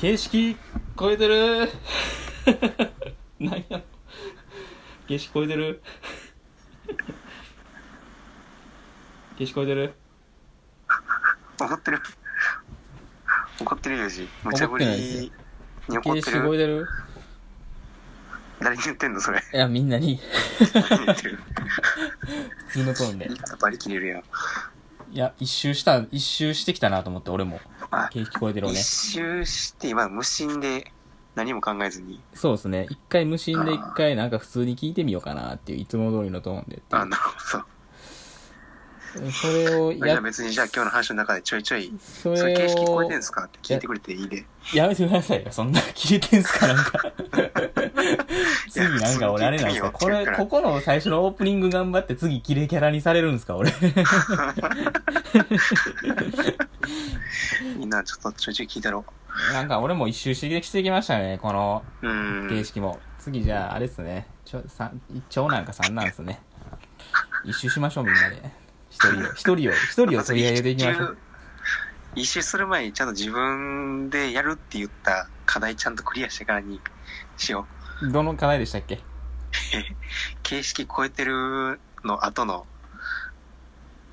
形式超えてる。何や。形式超えてる。形式超えてる。怒ってる。怒ってるよじ。無茶ぶりに怒っ形式超てる。えてる。誰に言ってんのそれ。いやみんなに。誰に言ってる。普通のトーンで。言い方バリ切れるやんいや一周した一周してきたなと思って俺も。あ形式超えてるをね。一周して今無心で何も考えずに。そうですね。一回無心で一回なんか普通に聞いてみようかなっていういつも通りのトーンであなるほどそれをじゃ別にじゃあ今日の話の中でちょいちょいそれ形式超えてんをすかって聞いてくれていいで。やめてくださいよ。そんな切れてんすかなんか。次なんか俺あれなんですか？これここの最初のオープニング頑張って次キレキャラにされるんですか俺みんなちょっとちょいちょい聞いたろなんか俺も一周してしてきましたねこの形式も次じゃああれっすねちょさ長男か三男っすね一周しましょうみんなで一人を 一人を一人を取り上げていきましょう一周する前にちゃんと自分でやるって言った課題ちゃんとクリアしてからにしよう。どの課題でしたっけ？形式超えてるの後の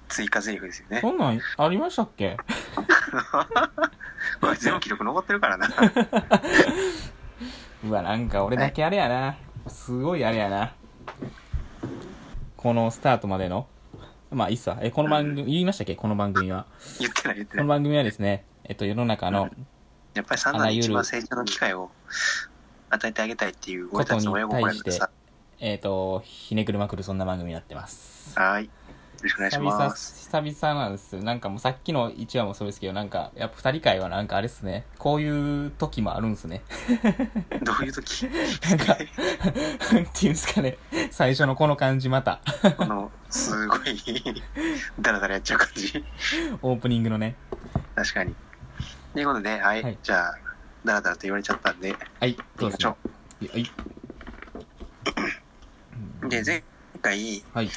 追加台詞ですよね。そんなんありましたっけ？これ全部記録残ってるからな。うわなんか俺だけあれやなすごいあれやなこのスタートまでのまあいいっすわ。えこの番組言いましたっけ？この番組は。言ってない言ってない。この番組はですねえっと世の中のやっぱり三男に一番成長の機会を与えてあげたいっていう俺たちの親心やからさ。えっとひねくるまくるそんな番組になってます。はーい。よろしくお願いし久々ます。久々なんですよ。なんかもうさっきの1話もそうですけどなんかやっぱ2人会はなんかあれっすね。こういう時もあるんすね。どういう時？なんかなんていうんですかね。最初のこの感じまた。この、すごい、ダラダラやっちゃう感じ。オープニングのね確かに。ということで、はい。はいじゃあ、ダラダラと言われちゃったんで、はいどうぞ行きましょはい。う。で、前回、はい。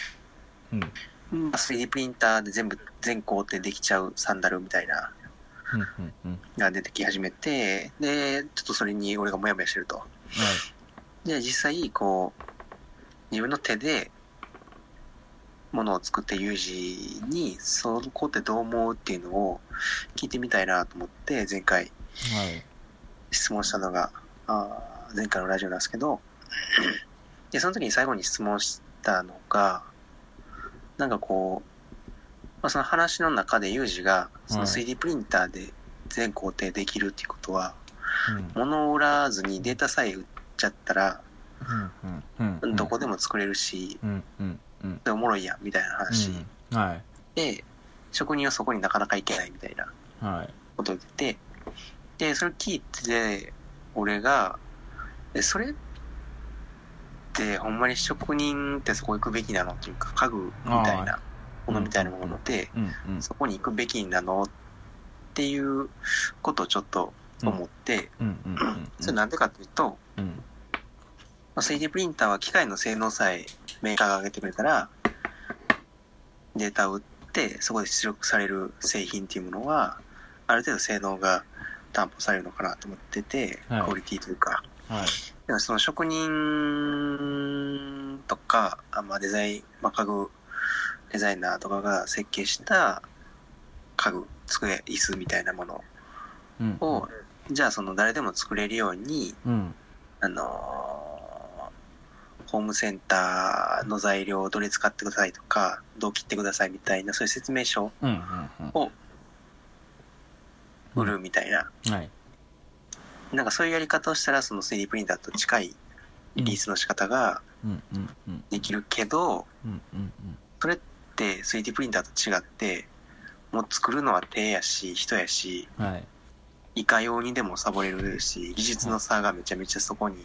うん。3D プリンターで全部、全工程できちゃうサンダルみたいな、うん、うん、うん。が出てき始めて、で、ちょっとそれに俺がモヤモヤしてると。はい。で、実際、こう、自分の手で、ものを作ってユージに、その工程どう思うっていうのを聞いてみたいなと思って、前回はい。質問したのが、あー前回のラジオなんですけど、で、その時に最後に質問したのが、なんかこう、まあ、その話の中でユージが、そのはい 3D プリンターで全工程できるっていうことは、うん。物を売らずにデータさえ売っちゃったら。うん。どこでも作れるし、でおもろいやん、みたいな話うん。はい。で、職人はそこになかなか行けないみたいなはい。ことを言ってて、で、それ聞いて、俺が、え、それって、ほんまに職人ってそこ行くべきなのっていうか、家具みたいなものみたいなものって、うん、うん。そこに行くべきなのっていうことをちょっと思って。それなんでかっていうと、うん。まあ 3D プリンターは機械の性能さえメーカーが上げてくれたら、データを売って、そこで出力される製品っていうものは、ある程度性能が担保されるのかなと思ってて、はいクオリティというか。はい。でもその職人とか、あまあ、デザイン、まあ、家具デザイナーとかが設計した家具、机、椅子みたいなものうん。を、じゃあその誰でも作れるように、うん。あのーホームセンターの材料をどれ使ってくださいとか、どう切ってくださいみたいな、そういう説明書。を売るみたいな、はい。なんかそういうやり方をしたら、その 3D プリンターと近いリリースの仕方が。できるけど。それって 3D プリンターと違って、もう作るのは手やし、人やし、はい。いかようにでもサボれるし、技術の差がめちゃめちゃそこに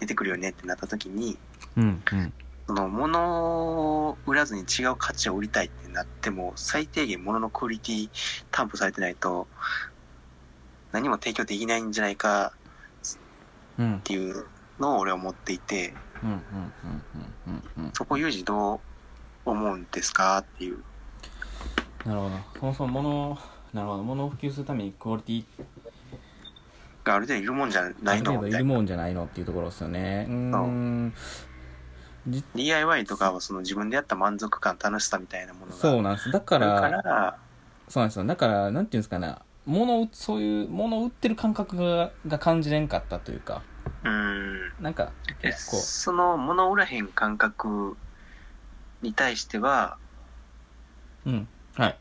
出てくるよねってなった時に、うん、うん。その物を売らずに違う価値を売りたいってなっても、最低限物のクオリティ担保されてないと、何も提供できないんじゃないかうんっ、ていうのを俺は思っていて、うん、うん、うん、うん、うん。そこユージどう思うんですかっていう。なるほど。そもそも物を、なるほど。物を普及するためにクオリティがある程度いるもんじゃあないる程度いのみたいな。るもんじゃないのっていうところですよね。うーん。じ DIY とかはその自分でやった満足感、楽しさみたいなものがそうなんです。だから、から、そうなんですよ。だから、なんていうんですかね、物を、そういう、物を売ってる感覚がが感じれんかったというか、うん。なんか、え結構、その物売らへん感覚に対しては、うん。はい。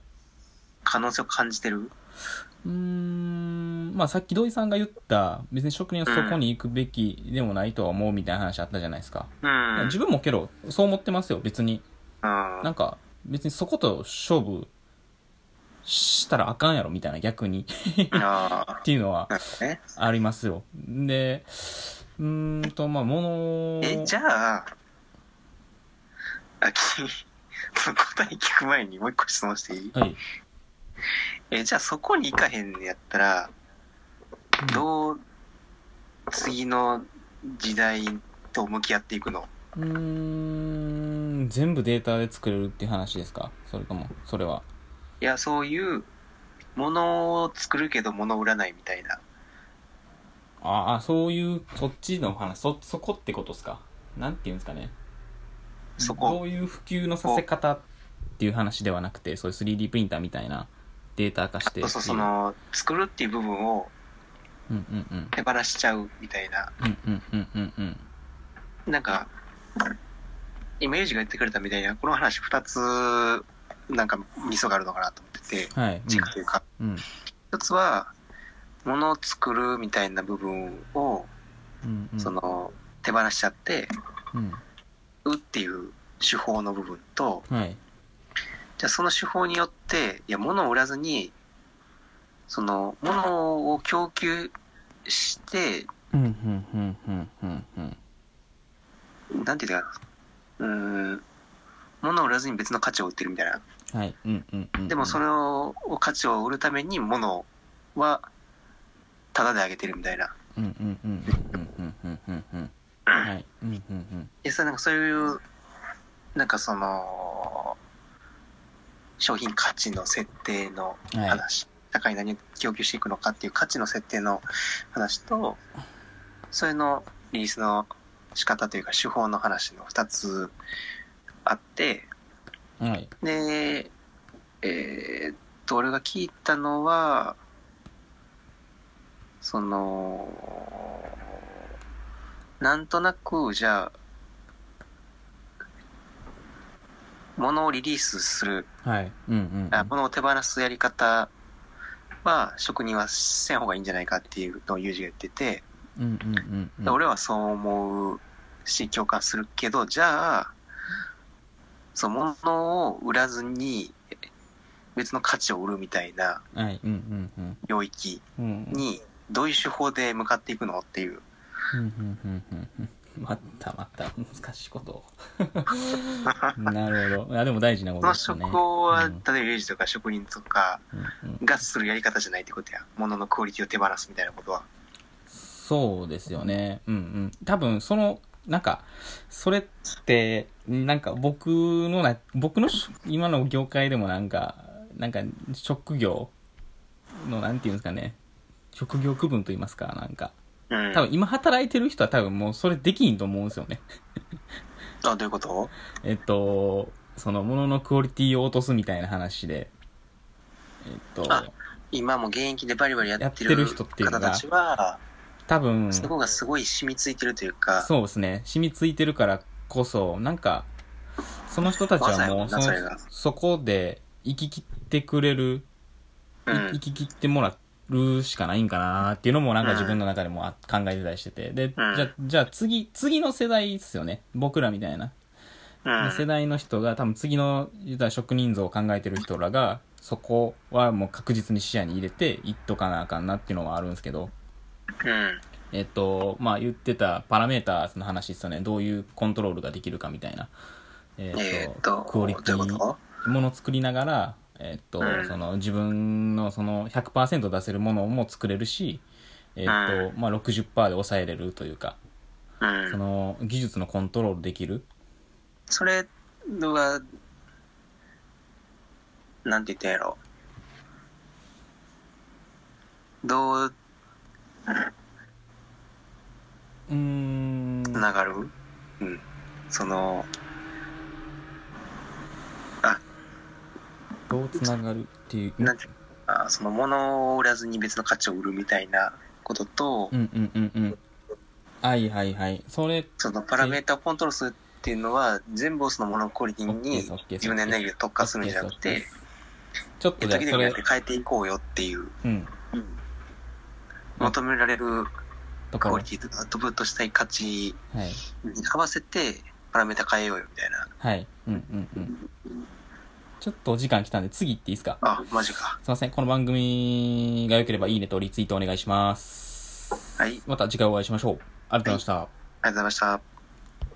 可能性を感じてる？うーん、まあさっき土井さんが言った、別に職人はそこに行くべきでもないとは思うみたいな話あったじゃないですか。うん。自分もけど、そう思ってますよ、別に。うんなんか、別にそこと勝負したらあかんやろ、みたいな、逆に。ああ っていうのは。ありますよ。で、うーんと、まあ、物をえ、じゃあ、あ、き、その答え聞く前にもう一個質問していい？はい。え、じゃあそこに行かへんのやったら、どう、次の時代と向き合っていくの？うーん、全部データで作れるっていう話ですか？それとも、それは。いや、そういう、ものを作るけど物を売らないみたいな。ああ、そういう、そっちの話、そ、そこってことですか？なんていうんですかね。そこどういう普及のさせ方っていう話ではなくて、そういう 3D プリンターみたいなデータ化してそうそう、その、作るっていう部分をうんうんうん。手放しちゃうみたいな。うんうんうんうんうん。なんか、今、ユージが言ってくれたみたいな、この話二つ、なんか、ミソがあるのかなと思ってて、はい。軸というか、うん。うん一つは、ものを作るみたいな部分を、うんうん。その、手放しちゃって、うん。売っていう手法の部分と、はい。じゃあその手法によって、いや、物を売らずに、その、ものを供給して、うんうんうんうんうん。なんていうか、うん、物を売らずに別の価値を売ってるみたいな。はい。うんうん、でもそれを、価値を売るために物は、ただであげてるみたいな。うんうんうんうんうんうんうん。はい。うんうんうん。いや、んそういう、なんかその、商品価値の設定の話。はい話、高い何を供給していくのかっていう価値の設定の話と、それのリリースの仕方というか手法の話の二つあって、はい。で、えーっと、俺が聞いたのは、その、なんとなく、じゃあ、物をリリースする、はい。うんうんうん。あ物を手放すやり方は、職人はせん方がいいんじゃないかっていうのをユージが言ってて、うんうんうんうん。俺はそう思うし、共感するけど、じゃあ、その物を売らずに、別の価値を売るみたいな。領域。に、どういう手法で向かっていくのっていう。うんうんうんうんうん。またまた難しいことを。なるほど。いや、でも大事なこことのですよね。手法は、うん例えばユージとか職人とかがするやり方じゃないってことや。物のクオリティを手放すみたいなことは。そうですよね。うんうん。多分、その、なんか、それって、なんか僕のな、僕のし今の業界でもなんか、なんか、職業の、なんていうんですかね。職業区分と言いますか、なんか。うん。多分今働いてる人は多分もうそれできんと思うんですよね。あ、どういうこと？えっと、そのもののクオリティを落とすみたいな話で、えっと、あ今も現役でバリバリやってるる人っていう方たちは、多分、そこがすごい染みついてるというか、そうですね。染みついてるからこそ、なんか、その人たちはもう、そそこで生き切ってくれる、いうん生き切ってもらうしかないんかなっていうのもなんか自分の中でもあ考えてたりしてて。で、うんじゃあ、じゃあ次、次の世代ですよね。僕らみたいな。うん。世代の人が多分次の職人像を考えてる人らが、そこはもう確実に視野に入れていっとかなあかんなっていうのはあるんですけど。うん。えっと、まあ言ってたパラメーターの話ですよね。どういうコントロールができるかみたいな。ええーっっと、と、クオリティ、ものを作りながら、えっと、うんその自分のその100%出せるものも作れるし、えっと、まあ60%で抑えれるというか、とうん。その技術のコントロールできる。それは、なんて言ったんやろ。どう、うーん。つながる？うん。その、どうつながるっていう。なんていうのかなその物を売らずに別の価値を売るみたいなことと、うんうんうんうん。はいはいはい。それ、そのパラメータをコントロールするっていうのは、全部をそのモノクオリティに自分のエネルギーを特化するんじゃなくてで、ちょっとじゃあそれ時々によっ、て変えていこうよっていう、うん。求められるクオリ。ティとかアウトプットしたい価値にはい。合わせてパラメータ変えようよみたいな。はい。うんうんうん。ちょっとお時間来たんで次行っていいですか？あ、マジか。すいません。この番組が良ければいいねとリツイートお願いします。はい。ありまた次回お会いしましょう。ありがとうございました。がとうございました。